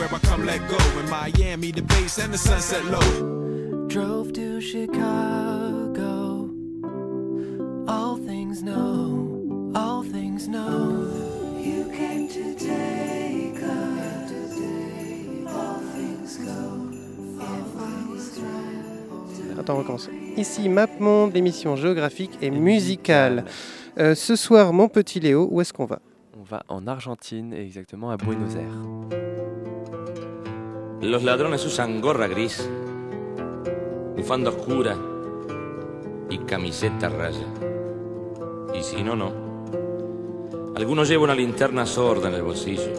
Where I come let go. In Miami, the base and the sunset low. Drove to Chicago. All things know, all things know. You came to take us. All things go, all things go. Attends, on recommence. Ici MapMonde, l'émission géographique et musicale. Euh, ce soir, mon petit Léo, où est-ce qu'on va? On va en Argentine et exactement à Buenos Aires. Los ladrones usan gorra gris, bufanda oscura y camiseta raya. Y si no, no. Algunos llevan una linterna sorda en el bolsillo.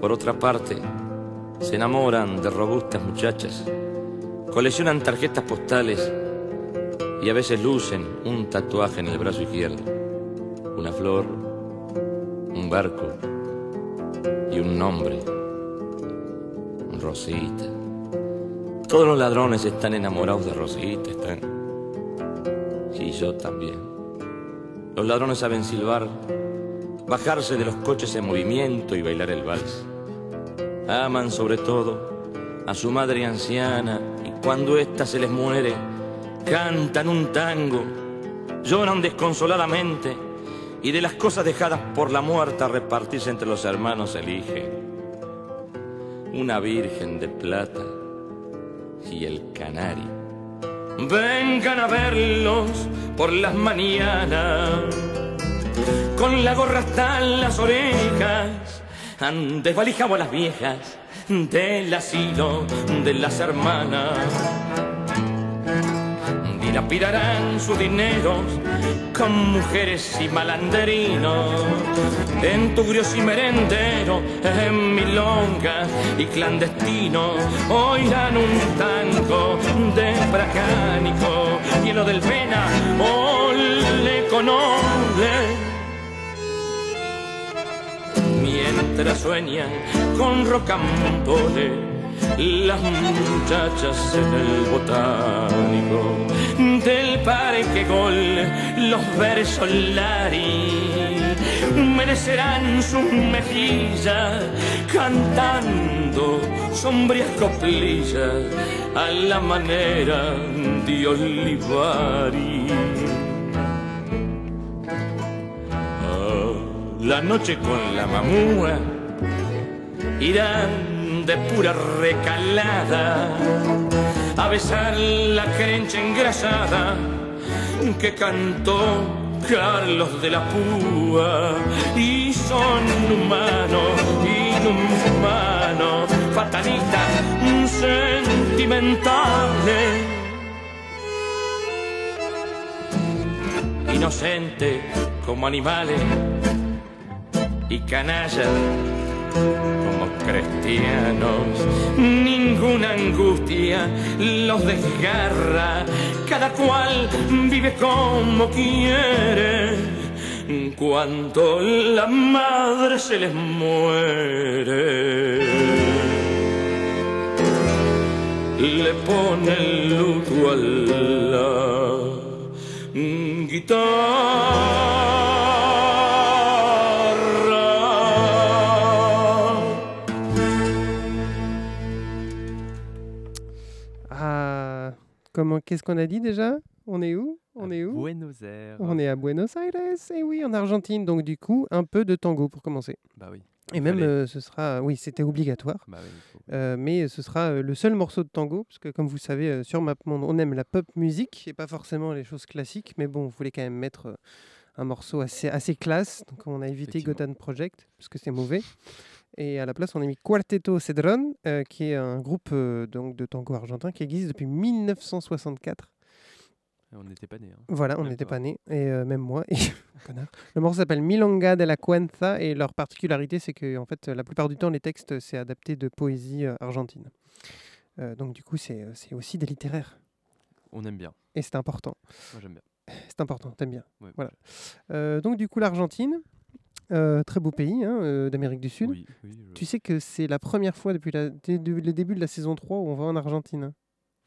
Por otra parte, se enamoran de robustas muchachas, coleccionan tarjetas postales y a veces lucen un tatuaje en el brazo izquierdo. Una flor, un barco y un nombre. Rosita. Todos los ladrones están enamorados de Rosita, están. Y yo también. Los ladrones saben silbar, bajarse de los coches en movimiento y bailar el vals. Aman sobre todo a su madre anciana y cuando ésta se les muere, cantan un tango, lloran desconsoladamente y de las cosas dejadas por la muerta repartirse entre los hermanos eligen una virgen de plata y el canario. Vengan a verlos por las mañanas, con la gorra hasta las orejas, han desvalijado las viejas del asilo de las hermanas. Dilapidarán sus dineros con mujeres y malanderinos, en tugrios y merenderos, en milongas y clandestinos, oirán un tango de bracánico, hielo del pena, ole con ole. Mientras sueñan con rocambole las muchachas en el botánico del parque gol los versos lari merecerán sus mejillas cantando sombrías coplillas a la manera de Olivari. Ah, la noche con la mamúa irán de pura recalada a besar la crencha engrasada que cantó Carlos de la Púa. Y son humanos, inhumanos, fatalistas, sentimentales, inocentes como animales y canallas como cristianos. Ninguna angustia los desgarra, cada cual vive como quiere. Cuando la madre se les muere, le pone el luto a la guitarra. Comment, qu'est-ce qu'on a dit déjà? On est où? On À est où? Buenos Aires. On est à Buenos Aires, et oui, en Argentine. Donc du coup, un peu de tango pour commencer. Bah oui. Et même, euh, ce sera, oui, c'était obligatoire. Bah oui, Euh, mais ce sera euh, le seul morceau de tango, parce que comme vous savez, sur MapMonde, on aime la pop musique et pas forcément les choses classiques, mais bon, on voulait quand même mettre un morceau assez, assez classe. Donc on a évité. Gotham Project parce que c'est mauvais. Et à la place, on a mis Quarteto Cedron, euh, qui est un groupe euh, donc, de tango argentin qui existe depuis 1964. Et On n'était pas nés. hein. Voilà, on n'était pas nés, et euh, même moi. Et connard. Le morceau s'appelle Milonga de la Cuenza, et leur particularité, c'est que en fait, la plupart du temps, les textes, c'est adapté de poésie argentine. Donc du coup, c'est c'est aussi des littéraires, On aime bien. et c'est important. Moi, j'aime bien. C'est important, t'aimes bien. Ouais, Voilà. Donc du coup, l'Argentine, euh, très beau pays hein, euh, d'Amérique du Sud. Oui, oui, je- Tu sais que c'est la première fois depuis la- le début de la saison 3 où on va en Argentine.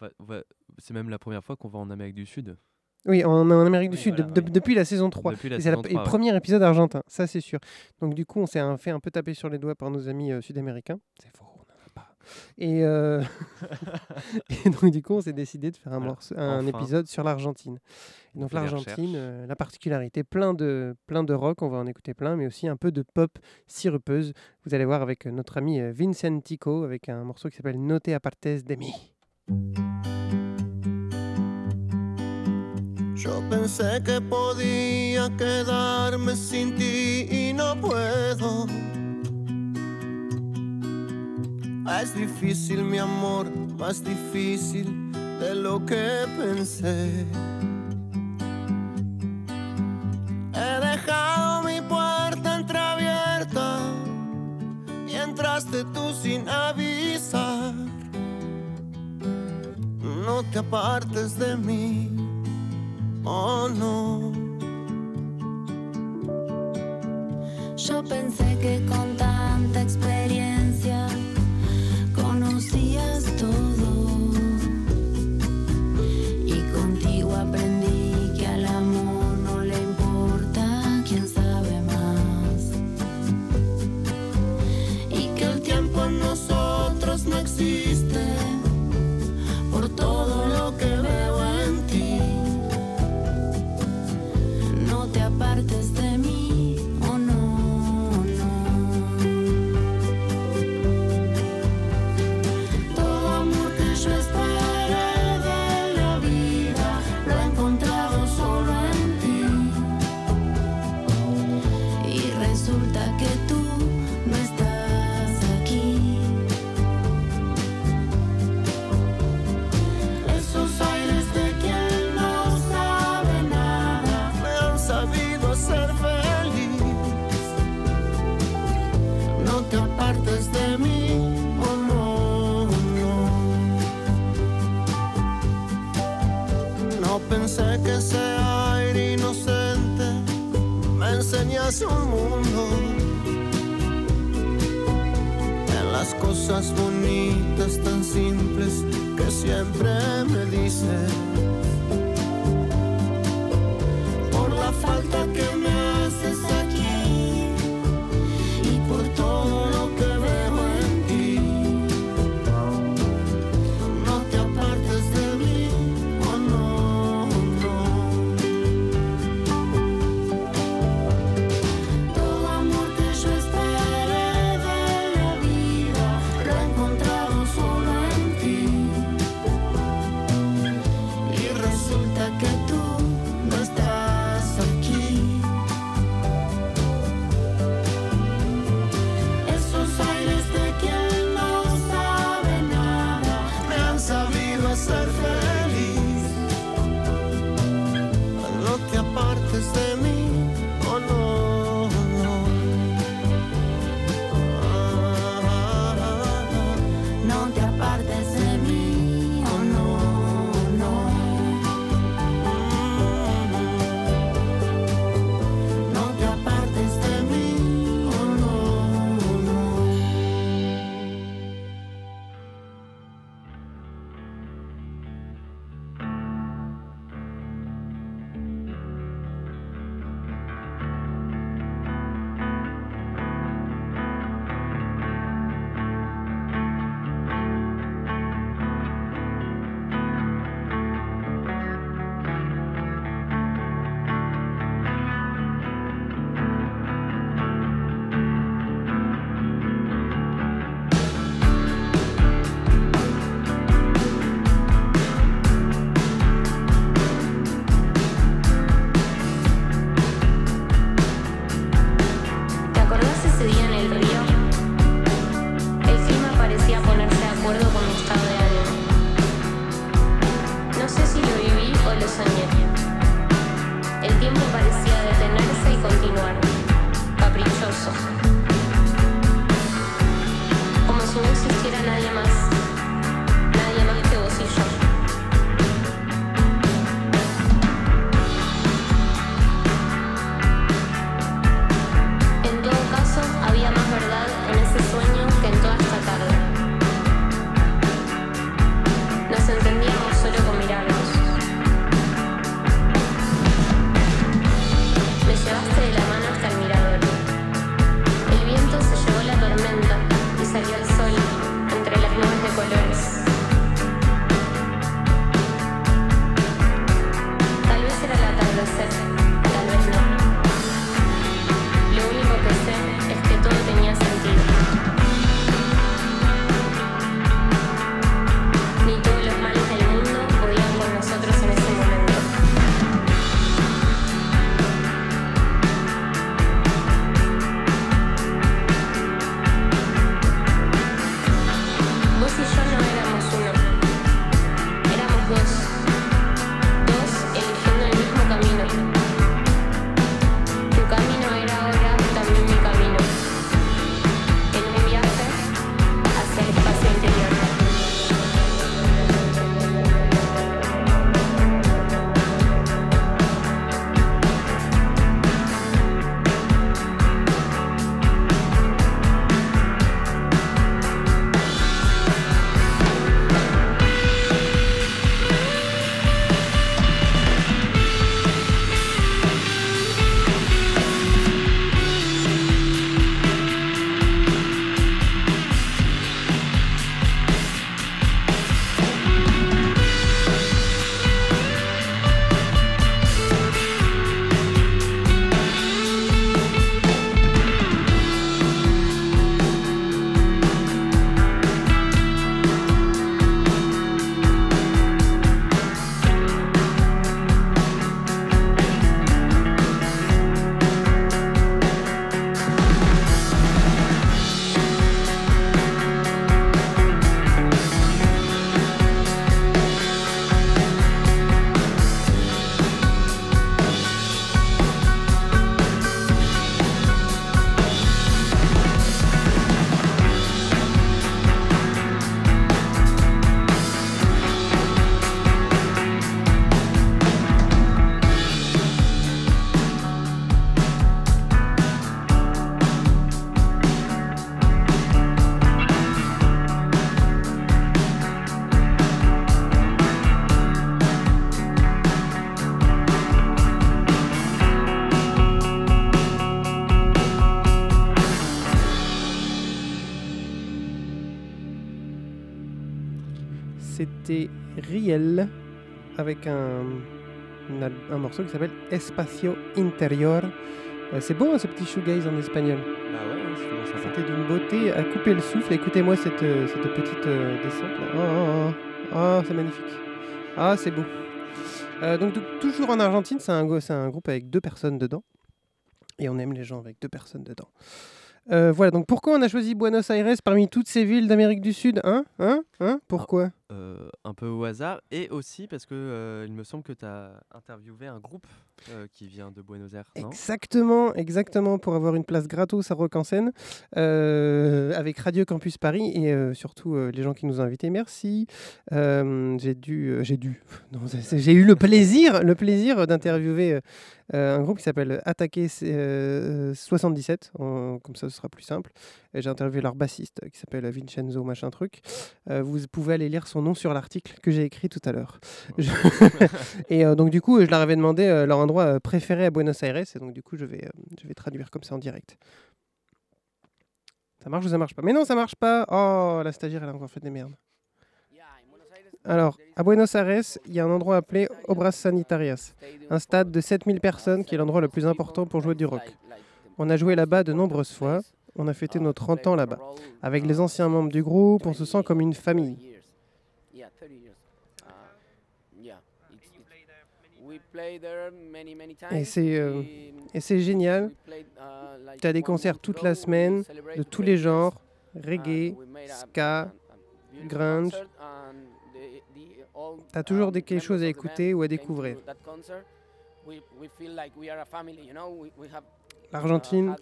Ouais, c'est même la première fois qu'on va en Amérique du Sud. Oui, en, en Amérique du Oui, Sud, voilà, de- de- depuis la saison 3. Depuis la Et c'est le 3, ouais. premier épisode argentin, ça c'est sûr. Donc du coup, on s'est fait un peu taper sur les doigts par nos amis euh, sud-américains. C'est faux, on n'en a pas. Et, euh, et donc du coup, on s'est décidé de faire un, Voilà, morceau, un enfin. épisode sur l'Argentine. Donc l'Argentine, euh, la particularité, plein de, plein de rock, on va en écouter plein, mais aussi un peu de pop sirupeuse. Vous allez voir avec euh, notre ami Vincent Tico, avec un morceau qui s'appelle Note apartes de mí. Yo pensé que podía quedarme sin ti y no puedo. Es difícil mi amor, más difícil de lo que pensé. He dejado mi puerta entreabierta y entraste tú sin avisar. No te apartes de mí. Oh no. Yo pensé que con tanta experiencia conocías todo. C'était Riel avec un, un morceau qui s'appelle Espacio Interior. Euh, c'est beau hein, ce petit shoegaze en espagnol. Bah ouais, hein. C'était d'une beauté à couper le souffle. Écoutez-moi cette, euh, cette petite euh, descente là. Oh, oh, oh. Oh, c'est magnifique. Ah, c'est beau. Euh, donc, tou- toujours en Argentine, c'est un, un groupe avec deux personnes dedans. Et on aime les gens avec deux personnes dedans. Euh, voilà, donc pourquoi on a choisi Buenos Aires parmi toutes ces villes d'Amérique du Sud Hein? Hein? Hein? Pourquoi? Euh, un peu au hasard et aussi parce que euh, il me semble que tu as interviewé un groupe euh, qui vient de Buenos Aires, Exactement, exactement, pour avoir une place gratos à Rock en euh, avec Radio Campus Paris et surtout les gens qui nous ont invités. Merci. J'ai dû, j'ai dû, j'ai eu le plaisir, le plaisir d'interviewer un groupe qui s'appelle Attaquer euh, 77, en- comme ça ce sera plus simple. J'ai interviewé leur bassiste qui s'appelle Vincenzo machin truc. Vous pouvez aller lire son nom sur l'article que j'ai écrit tout à l'heure. Je- et euh, donc du coup, je leur avais demandé euh, leur endroit euh, préféré à Buenos Aires, et donc du coup, je vais, je vais traduire comme ça en direct. Ça marche ou ça marche pas? Mais non, ça marche pas Oh, la stagiaire, elle a encore fait des merdes. Alors, à Buenos Aires, il y a un endroit appelé Obras Sanitarias, un stade de 7000 personnes qui est l'endroit le plus important pour jouer du rock. On a joué là-bas de nombreuses fois, on a fêté nos 30 ans là-bas. Avec les anciens membres du groupe, on se sent comme une famille. Et c'est euh, et c'est génial. Tu as des concerts toute la semaine, de tous les genres, reggae, ska, grunge. Tu as toujours des, quelque chose à écouter ou à découvrir. L'Argentine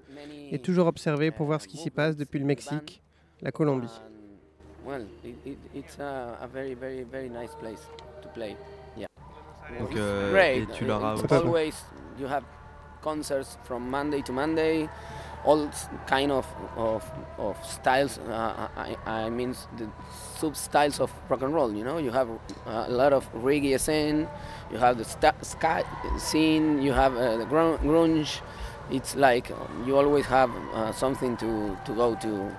est toujours observée pour voir ce qui s'y passe depuis le Mexique, la Colombie. Well, it, it, it's a, a very, very, very nice place to play. Yeah. Donc, It's great. et tu leur as It's aussi- always you have concerts from Monday to Monday, all kind of of, of styles. Uh, I, I mean the sub styles of rock and roll. You know, you have a lot of reggae scene, you have the sta- ska scene, you have uh, the grunge. It's like um, you always have uh, something to, to go to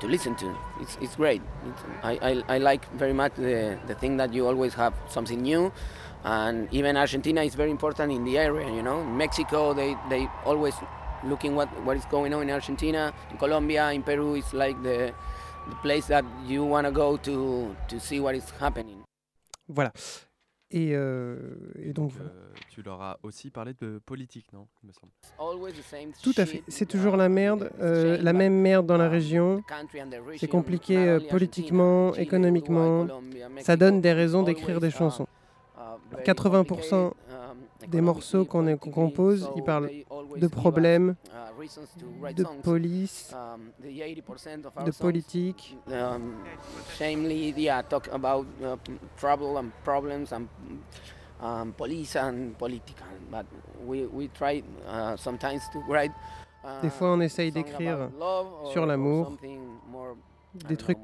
to listen to. It's, it's great. It's, I, I, I like very much the, the thing that you always have something new. And even Argentina is very important in the area, you know. Mexico, they, they always looking what, what is going on in Argentina. In Colombia, in Peru, it's like the, the place that you want to go to, to see what is happening. Voilà. Et, euh, et donc, Euh, tu leur as aussi parlé de politique, non Il me semble. Always the same tout à fait. C'est toujours la merde, euh, la même merde dans la région. C'est compliqué euh, politiquement, économiquement. Ça donne des raisons d'écrire des chansons. 80% des morceaux qu'on compose, ils parlent de problèmes, de police, de politique. Des fois, on essaye d'écrire sur l'amour, des trucs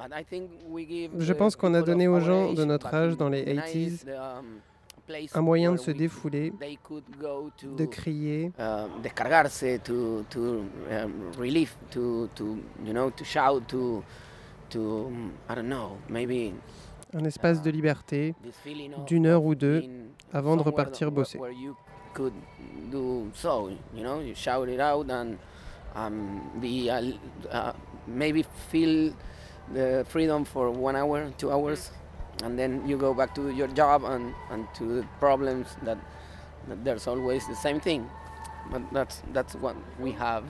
uh, Je pense qu'on a donné aux gens de notre âge dans les the 90s, 80s the, um, un moyen de se défouler, de crier, uh, descargarse, to to relief, to to you know to shout, to to I don't know, maybe un espace de liberté of- d'une heure ou deux avant de repartir bosser. The freedom for one hour, two hours, and then you go back to your job and, and to the problems that, that there's always the same thing. But that's that's what we have.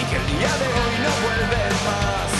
Y que el día de hoy no vuelve más.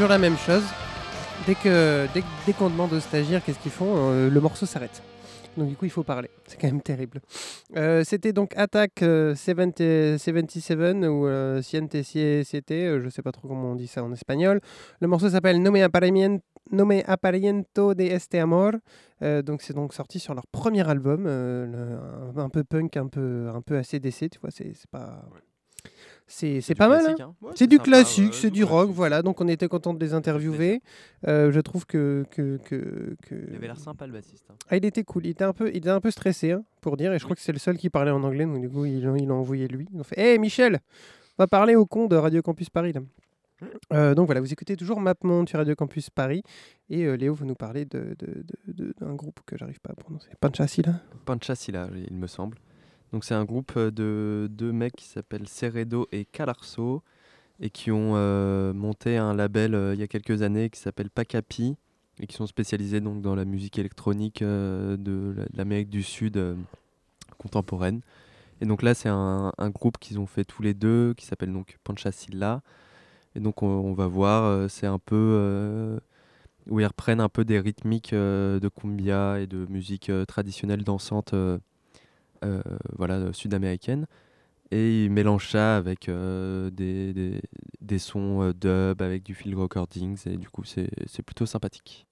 Toujours la même chose. Dès que dès, qu'on demande aux stagiaires qu'est-ce qu'ils font, euh, le morceau s'arrête. Donc du coup, il faut parler. C'est quand même terrible. Euh, C'était donc Attack euh, 70 77 ou euh, Siente Siete, euh, je sais pas trop comment on dit ça en espagnol. Le morceau s'appelle No me aparien- No me apariento de este amor. Euh, donc c'est donc sorti sur leur premier album, euh, un, peu punk, un peu un peu ACDC, tu vois, c'est pas c'est pas mal. hein. hein. Ouais, c'est du sympa, classique, c'est du rock, voilà. Donc on était content de les interviewer. Euh, je trouve que que, que, que- Il avait l'air sympa le bassiste. hein. ah, il était cool. Il était un peu, il était un peu stressé, pour dire. Et je crois que c'est le seul qui parlait en anglais. Donc, du coup, ils l'ont ils l'ont envoyé lui. Ils ont fait Hé, Michel, va parler au con de Radio Campus Paris. là. Euh, donc voilà, vous écoutez toujours MapMonde sur Radio Campus Paris. Et euh, Léo va nous parler de- de- de- de- d'un groupe que j'arrive pas à prononcer. Panchassi, là Panchasila, il me semble. Donc c'est un groupe euh, de deux mecs qui s'appellent Ceredo et Calarso et qui ont euh, monté un label euh, il y a quelques années qui s'appelle Pacapi et qui sont spécialisés donc dans la musique électronique de la- de l'Amérique du Sud contemporaine. Et donc là c'est un, groupe qu'ils ont fait tous les deux qui s'appelle donc Panchasila. Et donc on, on va voir, c'est un peu où ils reprennent un peu des rythmiques de cumbia et de musique traditionnelle dansante euh, voilà, sud-américaine. Et ils mélangent ça avec euh, des, des, des sons euh, dub, avec du field recordings, et du coup c'est plutôt sympathique.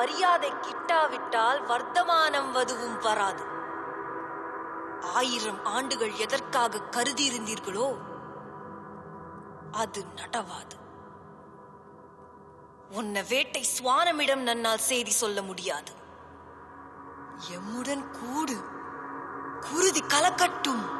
மரியாதை கிட்டாவிட்டால் வர்த்தமானம் வதுவும் வராது. ஆயிரம் ஆண்டுகள் எதற்காக கருதியிருந்தீர்களோ அது நடவாது. உன்னை வேட்டை சுவானமிடம் நன்னால் செய்தி சொல்ல முடியாது. எம்முடன் கூடு. குருதி கலக்கட்டும்.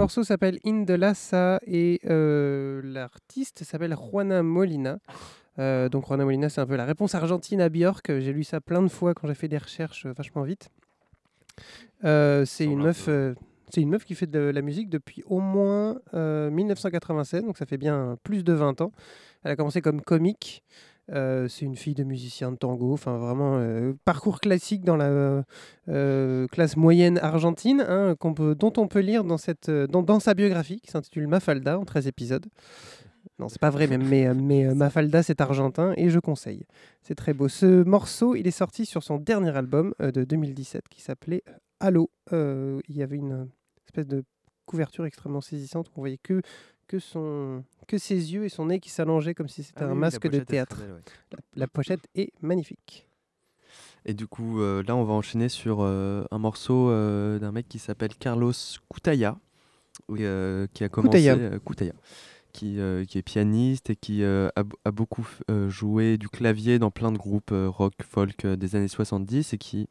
Morceau s'appelle In de Lassa et euh, l'artiste s'appelle Juana Molina. Euh, donc Juana Molina, c'est un peu la réponse argentine à Björk. J'ai lu ça plein de fois quand j'ai fait des recherches euh, vachement vite. C'est une meuf. c'est une meuf qui fait de la musique depuis au moins euh, 1987, donc ça fait bien plus de 20 ans. Elle a commencé comme comique. Euh, c'est une fille de musicien de tango, enfin vraiment euh, parcours classique dans la euh, classe moyenne argentine, hein, dont on peut lire dans, cette, dans, sa biographie qui s'intitule Mafalda en 13 épisodes. Non, c'est pas vrai, mais, Mafalda c'est argentin et je conseille. C'est très beau. Ce morceau, il est sorti sur son dernier album de 2017 qui s'appelait. Euh, il y avait une espèce de couverture extrêmement saisissante où on voyait que, que, son, que ses yeux et son nez qui s'allongeaient comme si c'était Ah un oui, masque de théâtre. belle, ouais. la, la pochette est magnifique. Et du coup, euh, là, on va enchaîner sur euh, un morceau euh, d'un mec qui s'appelle Carlos Cutaya, oui, euh, qui a commencé euh, qui, euh, qui est pianiste et qui euh, a, beaucoup euh, joué du clavier dans plein de groupes euh, rock, folk euh, des années 70 et qui,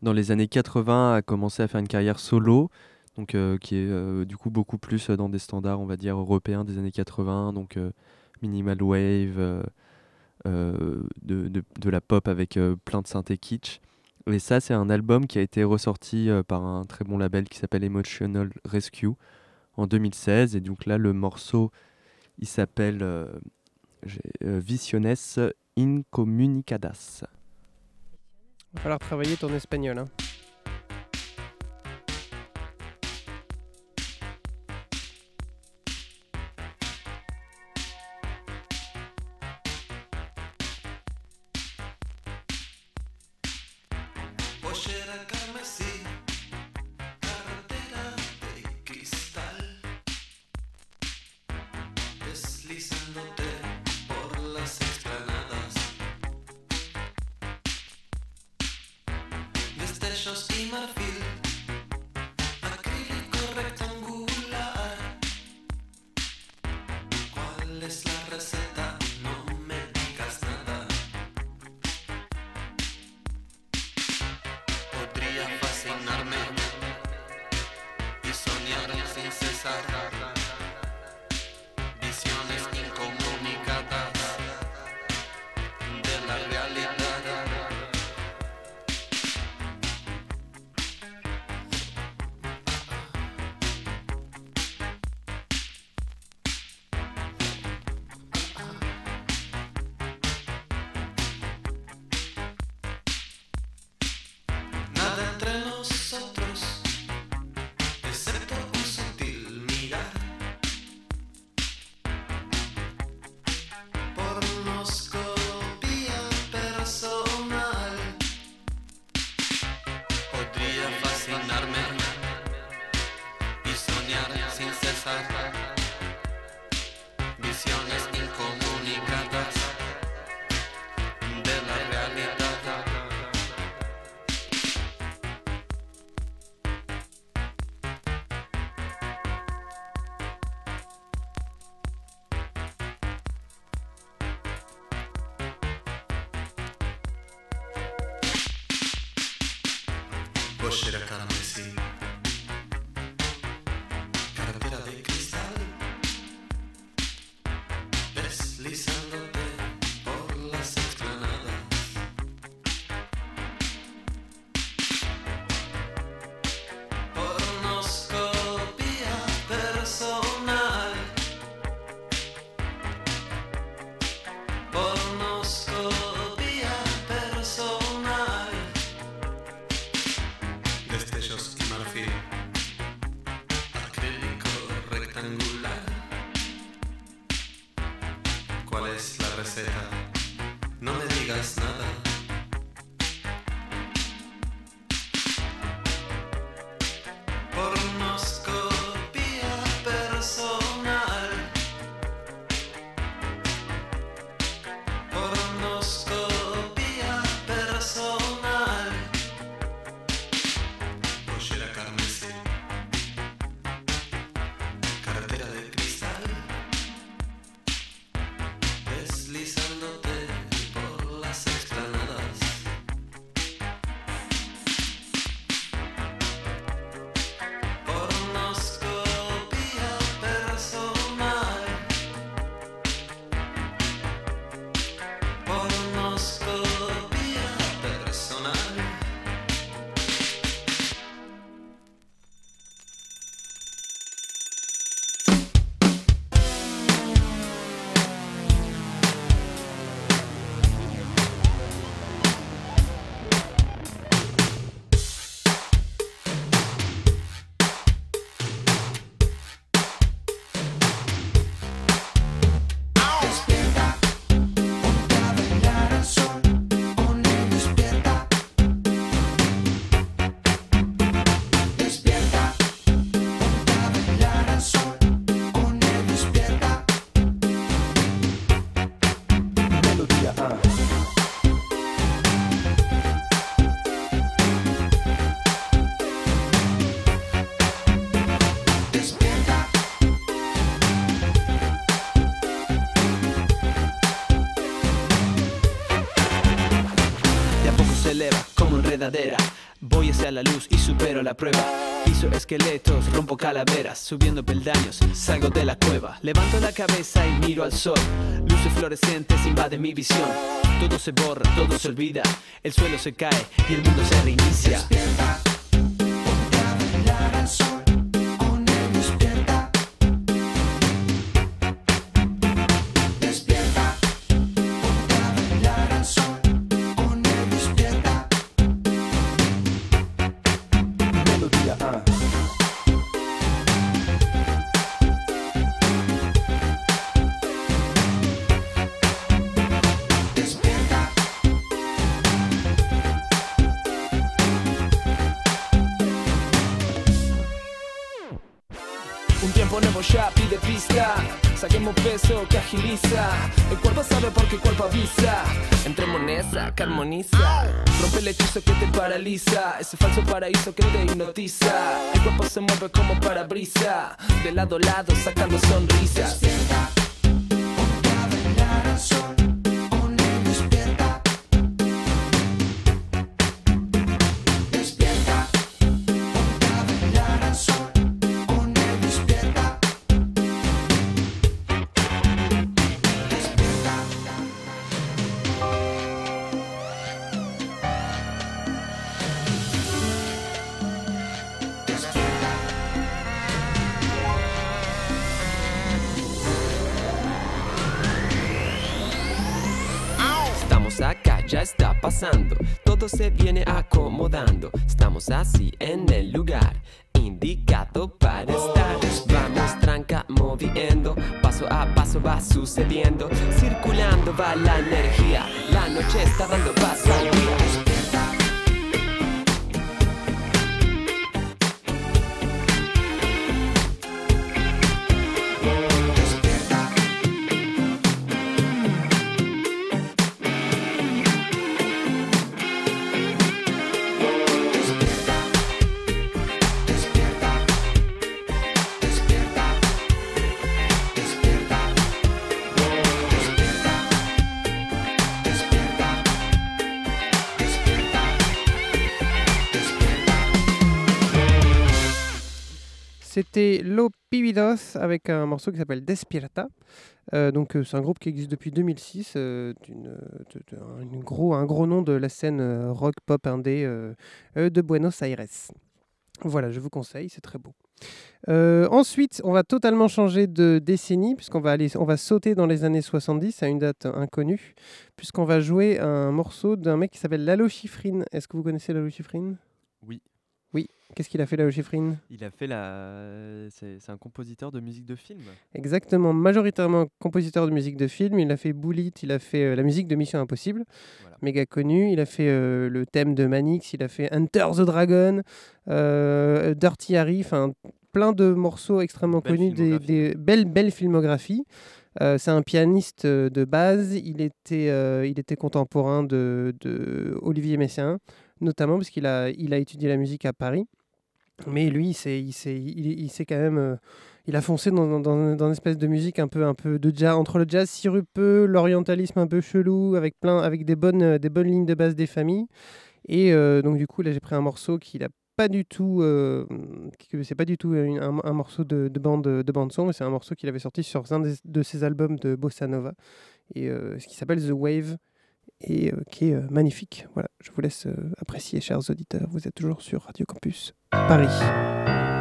dans les années 80, a commencé à faire une carrière solo, donc euh, qui est euh, du coup beaucoup plus dans des standards, on va dire, européens des années 80, donc euh, minimal wave. euh, euh, de, de- la pop avec euh, plein de synthé kitsch. Et ça, c'est un album qui a été ressorti euh, par un très bon label qui s'appelle Emotional Rescue en 2016. Et donc là, le morceau, il s'appelle euh, euh, Visiones Incommunicadas. Il va falloir travailler ton espagnol. hein. Voy hacia la luz y supero la prueba. Piso esqueletos, rompo calaveras, subiendo peldaños, salgo de la cueva. Levanto la cabeza y miro al sol. Luces fluorescentes invaden mi visión. Todo se borra, todo se olvida. El suelo se cae y el mundo se reinicia. Despierta, El cuerpo sabe porque el cuerpo avisa. Entremos en esa que armoniza. Rompe el hechizo que te paraliza. Ese falso paraíso que te hipnotiza. El cuerpo se mueve como para brisa. De lado a lado sacando sonrisas. Viene acomodando. Estamos así en el lugar indicado para estar. Vamos tranca moviendo, paso a paso va sucediendo. Circulando va la Avec un morceau qui s'appelle Despierta. Euh, donc euh, c'est un groupe qui existe depuis 2006, euh, un, gros, nom de la scène rock pop indé de Buenos Aires. Voilà, je vous conseille, c'est très beau. Ensuite, on va totalement changer de décennie, puisqu'on va, aller, on va sauter dans les années 70 à une date inconnue, puisqu'on va jouer un morceau d'un mec qui s'appelle Lalo Schifrin. Est-ce que vous connaissez Lalo Schifrin? Oui. Qu'est-ce qu'il a fait Lalo Schifrin Il a fait la. C'est un compositeur de musique de film. Exactement, majoritairement compositeur de musique de film. Il a fait Bullet, il a fait euh, la musique de Mission Impossible, méga connu. Il a fait euh, le thème de Manix, il a fait Enter the Dragon, euh, Dirty Harry, enfin plein de morceaux extrêmement Belle connus, des, des belles, belles filmographies. Euh, c'est un pianiste de base. Il était, euh, il était contemporain de, de Olivier Messiaen, notamment parce qu'il a, il a étudié la musique à Paris. Mais lui, il il il, quand même, euh, il a foncé dans, dans, une espèce de musique un peu, un peu de jazz, entre le jazz sirupeux, l'orientalisme un peu chelou, avec plein, avec des bonnes, euh, des bonnes lignes de base des familles. Et euh, donc du coup, là, j'ai pris un morceau qu'il a pas du tout, euh, c'est pas du tout un, un morceau de, de bande, de bande son, mais c'est un morceau qu'il avait sorti sur un de ses albums de bossa nova, et ce qui s'appelle The Wave et euh, qui est euh, magnifique. Voilà, je vous laisse euh, apprécier, chers auditeurs. Vous êtes toujours sur Radio Campus Paris.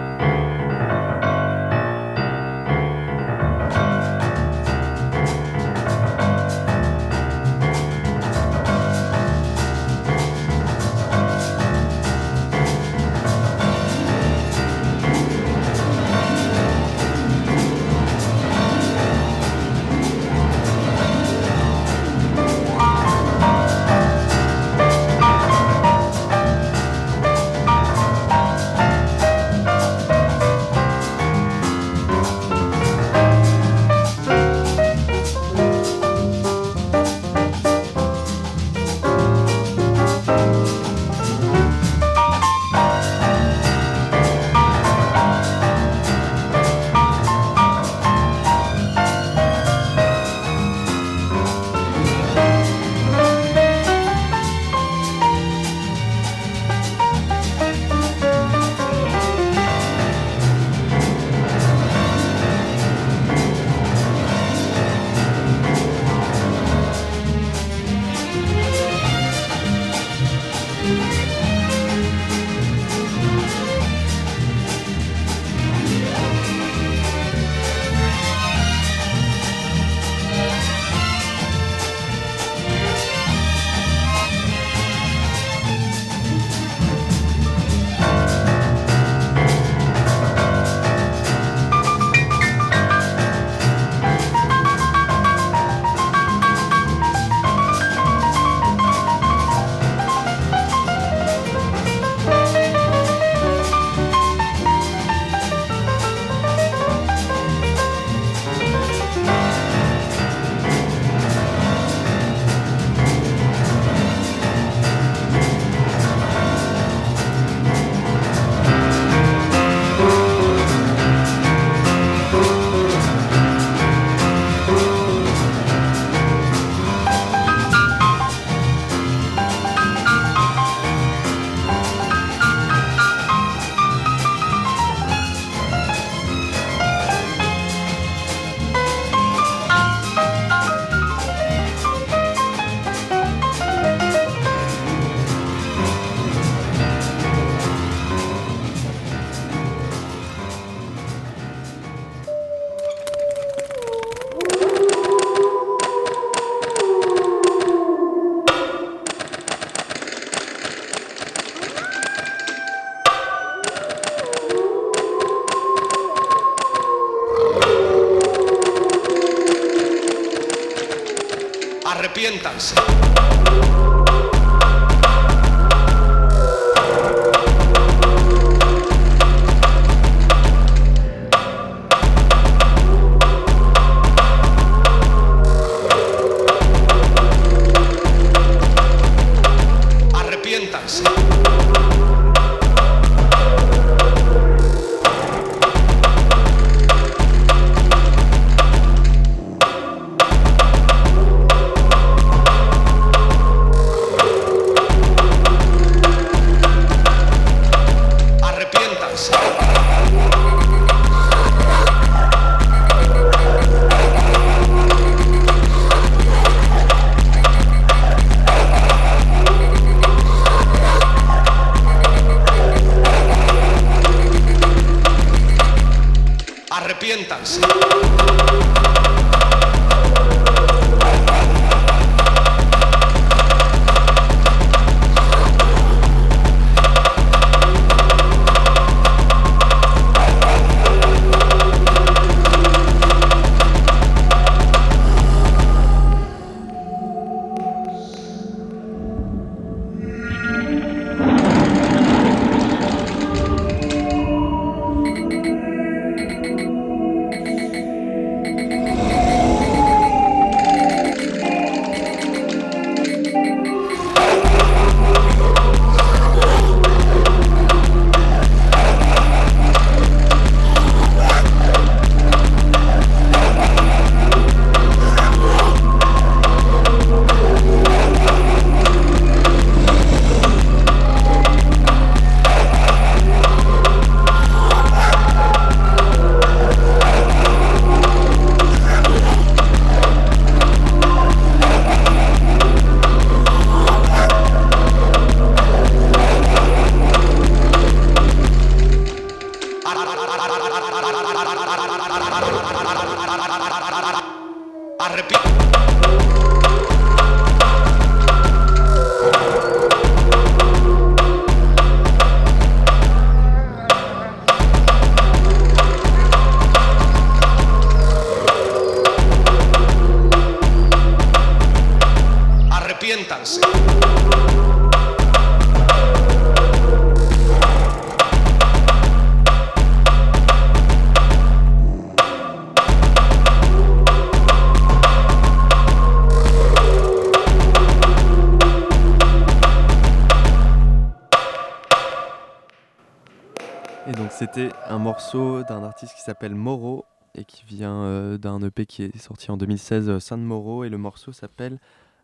C'était un morceau d'un artiste qui s'appelle Moro et qui vient euh, d'un EP qui est sorti en 2016, euh, Saint Moro, et le morceau s'appelle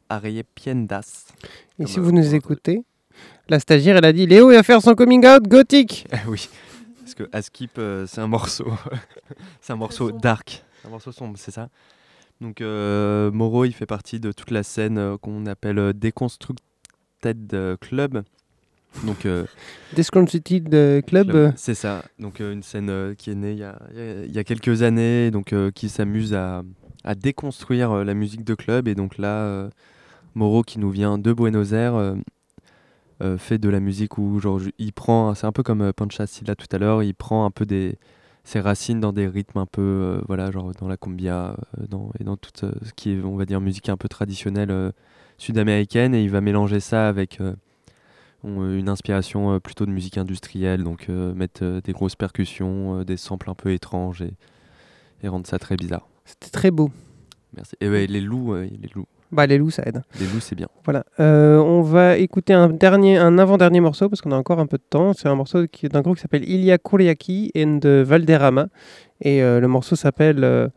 Ariepiendas. Et si vous nous écoutez, la stagiaire, elle a dit Léo, il va faire son coming out gothique. Ah oui, parce que Askip, euh, c'est un morceau, c'est un morceau dark, un morceau sombre, c'est ça. Donc euh, Moro, il fait partie de toute la scène euh, qu'on appelle euh, Deconstructed Club. Donc euh, euh, Club. c'est ça. Donc euh, une scène euh, qui est née il y a, il y quelques années, donc euh, qui s'amuse à, à déconstruire euh, la musique de club. Et donc là, Moro, qui nous vient de Buenos Aires, euh, euh, fait de la musique où genre il prend, c'est un peu comme euh, Pancha Silla tout à l'heure, il prend un peu des ses racines dans des rythmes un peu, euh, voilà, genre dans la cumbia, dans, et dans tout ce qui est, on va dire, musique un peu traditionnelle sud-américaine, et il va mélanger ça avec une inspiration plutôt de musique industrielle, donc mettre des grosses percussions, des samples un peu étranges et, et rendre ça très bizarre. C'était très beau. Merci. Et ouais, les loups, les loups. Bah, les loups, ça aide. Les loups, c'est bien. Voilà. Euh, on va écouter un dernier, un avant-dernier morceau parce qu'on a encore un peu de temps. C'est un morceau qui- d'un groupe qui s'appelle Ilia Kuriaki and Valderrama. Et euh, le morceau s'appelle euh.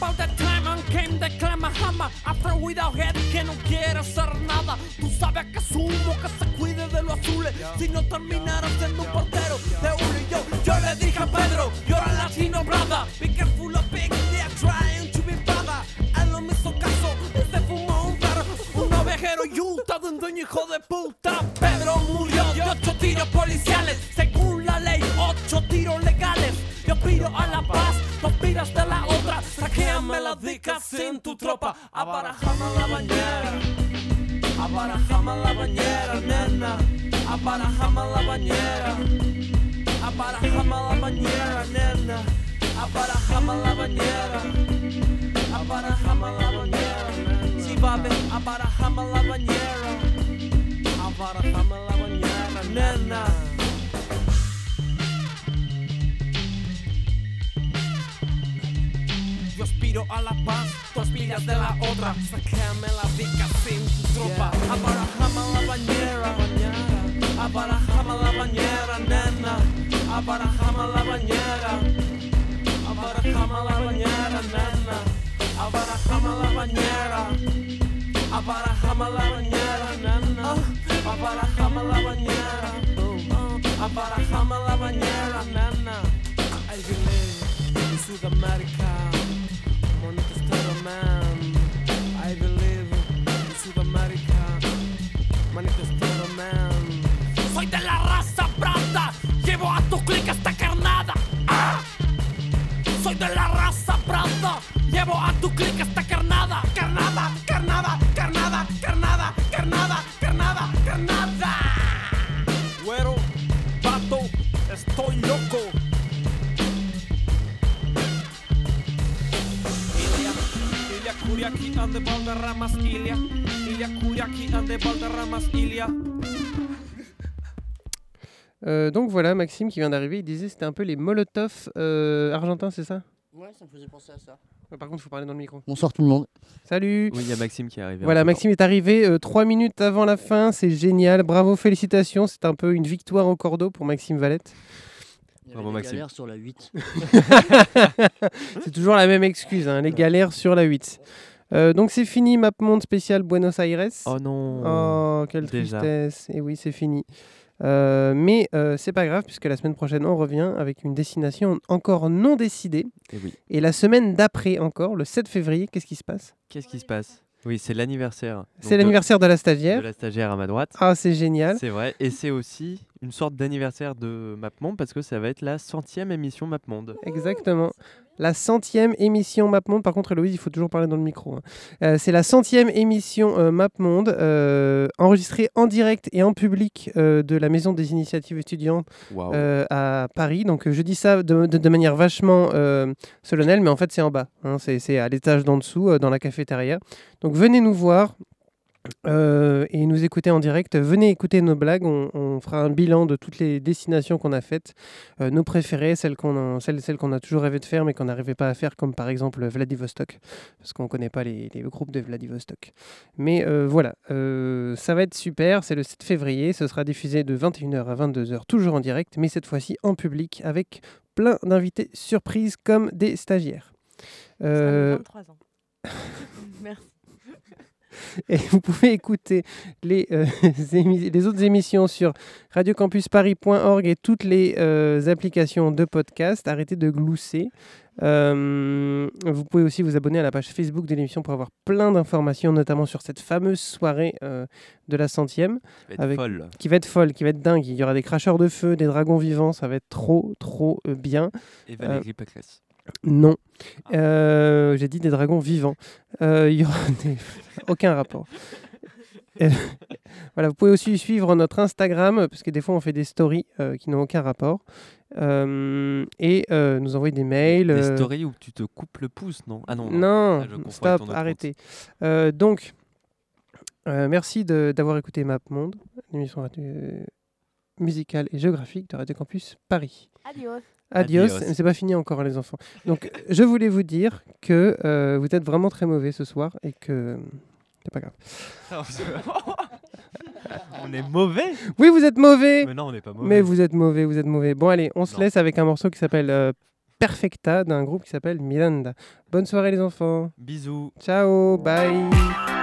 About that time and came the clamahama After without head que no quiere hacer nada. Tú sabes que asumo que se cuide de los azules. Si no terminara siendo un portero de uno y yo Yo le dije a Pedro, you're a latino brother Be careful of pigs, they're trying to be brother Él no me hizo caso, y se fumó un perro. Un ovejero de un dueño hijo de puta. Pedro murió de ocho tiros policiales. Según la ley, ocho tiros legales. Yo pido a la paz, tú aspiras de la otra Saquéame la dica sin tu tropa Abarajame la bañera Abarajame la bañera, nena. Abarajame la bañera Abarajame la bañera, nena. Abarajame la bañera Abarajame la bañera, Si va a ver, abarajame la bañera Abarajame la bañera, nena Aspiro a la paz, tú aspiras de la otra. Sácame la dica sin tu tropa. Abarajame la bañera, abarajame la bañera, nena. Abarajame la bañera, abarajame la bañera, nena. Abarajame la bañera, abarajame la bañera, nena. Abarajame la bañera, uh, abarajame la bañera, nena. I believe in Sudamérica. Manifestero I believe in Sudamérica. Manifestero man. Soy de la raza branda, llevo a tu clic esta carnada. Ah. Soy de la raza branda, llevo a tu clic esta. Carnada, Balderramas Ilia, Ilia Balderramas Ilia. Euh, donc voilà, Maxime qui vient d'arriver, il disait que c'était un peu les Molotov euh, argentins, c'est ça? Ouais, ça me faisait penser à ça. Ouais, Par contre, il faut parler dans le micro. Bonsoir tout le monde. Salut Oui, il y a Maxime qui est arrivé. Voilà, Maxime est arrivé euh, trois minutes avant la fin, c'est génial, bravo, félicitations, c'est un peu une victoire au cordeau pour Maxime Valette. Il y avait Maxime. galères sur la 8. c'est toujours la même excuse, hein, les galères sur la 8. Euh, donc c'est fini, MapMonde spécial Buenos Aires. Oh non Oh, quelle Déjà. tristesse. Et oui, c'est fini. Euh, mais euh, c'est pas grave, puisque la semaine prochaine, on revient avec une destination encore non décidée. Eh oui. Et la semaine d'après encore, le 7 février, qu'est-ce qui se passe? Qu'est-ce qui se passe? Oui, c'est l'anniversaire. C'est l'anniversaire de la stagiaire. De la stagiaire à ma droite. Ah, c'est génial. C'est vrai. Et c'est aussi une sorte d'anniversaire de MapMonde parce que ça va être la centième émission MapMonde. Exactement. La centième émission MapMonde. Par contre, Héloïse, il faut toujours parler dans le micro. hein. Euh, c'est la centième émission euh, MapMonde, euh, enregistrée en direct et en public euh, de la Maison des Initiatives étudiantes à Paris. Donc, je dis ça de, de- de manière vachement solennelle, mais en fait, c'est en bas. hein. C'est à l'étage d'en dessous, dans la cafétéria. Donc, venez nous voir. Euh, et nous écouter en direct. Venez écouter nos blagues. On, on fera un bilan de toutes les destinations qu'on a faites, euh, nos préférées, celles qu'on a, celles, celles qu'on a toujours rêvé de faire mais qu'on n'arrivait pas à faire, comme par exemple Vladivostok, parce qu'on ne connaît pas les, les groupes de Vladivostok. Mais euh, voilà, ça va être super. C'est le 7 février. Ce sera diffusé de 21h à 22h, toujours en direct, mais cette fois-ci en public avec plein d'invités surprises comme des stagiaires. Euh, 23 ans. Merci. Et vous pouvez écouter les, euh, les autres émissions sur radiocampusparis.org et toutes les euh, applications de podcast. Arrêtez de glousser. Euh, vous pouvez aussi vous abonner à la page Facebook de l'émission pour avoir plein d'informations, notamment sur cette fameuse soirée euh, de la centième. Qui va être folle. Qui va être folle, qui va être dingue. Il y aura des cracheurs de feu, des dragons vivants, ça va être trop, trop euh, bien. Et Valérie Pécresse. Non. Euh, J'ai dit des dragons vivants. Euh, Il y aura des- aucun rapport. Euh, voilà, vous pouvez aussi suivre notre Instagram, parce que des fois on fait des stories euh, qui n'ont aucun rapport. Euh, et euh, nous envoyer des mails. Des euh, stories où tu te coupes le pouce, non? Ah non. non, Ah, stop, arrêtez. Euh, donc, euh, merci de- d'avoir écouté Map Monde, l'émission radio- euh, musicale et géographique de Radio Campus Paris. Adios. Adios, Adios. mais c'est pas fini encore les enfants. Donc je voulais vous dire que euh, vous êtes vraiment très mauvais ce soir et que c'est pas grave. on est mauvais Oui, vous êtes mauvais. Mais non, on n'est pas mauvais. Mais vous êtes mauvais, vous êtes mauvais. Bon allez, on se laisse avec un morceau qui s'appelle euh, Perfecta d'un groupe qui s'appelle Miranda. Bonne soirée les enfants. Bisous. Ciao, bye.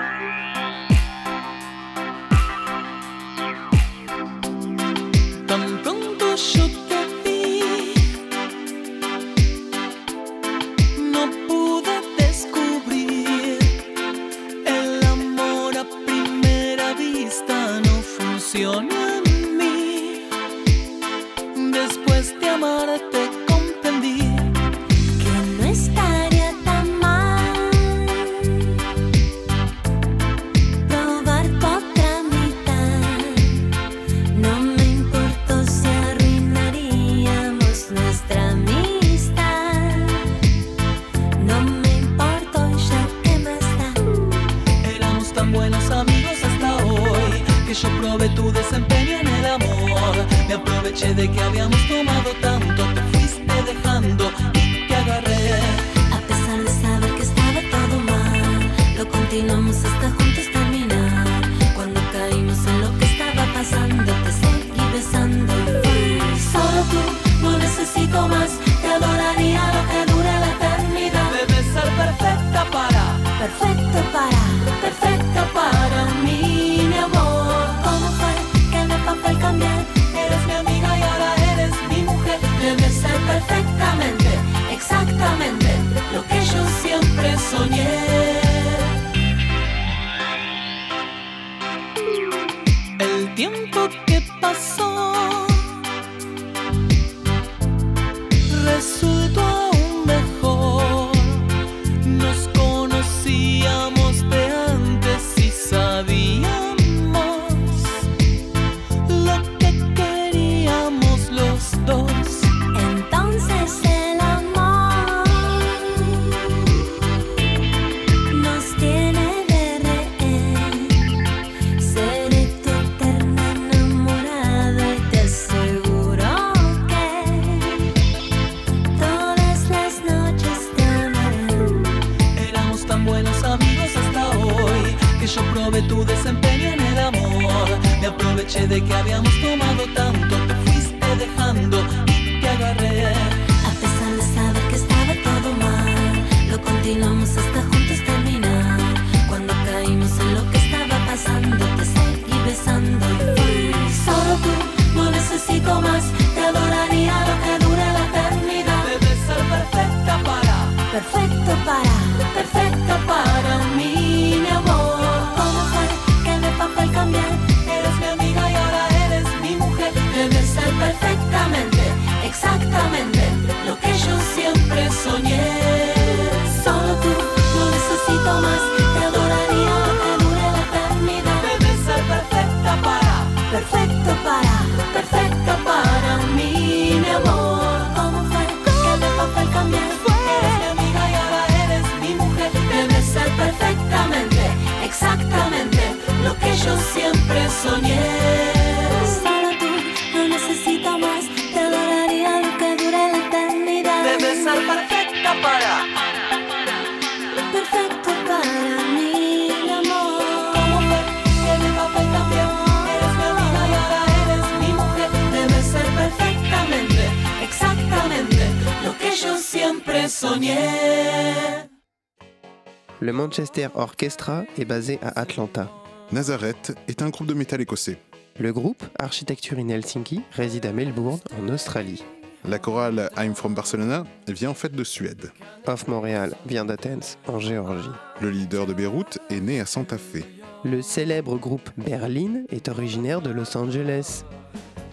Le Manchester Orchestra est basé à Atlanta. Nazareth est un groupe de métal écossais. Le groupe Architecture in Helsinki réside à Melbourne, en Australie. La chorale I'm from Barcelona vient en fait de Suède. Off Montréal vient d'Athens, en Géorgie. Le leader de Beyrouth est né à Santa Fe. Le célèbre groupe Berlin est originaire de Los Angeles.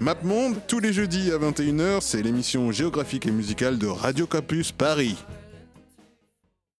MapMonde, tous les jeudis à 21h, c'est l'émission géographique et musicale de Radio Campus Paris.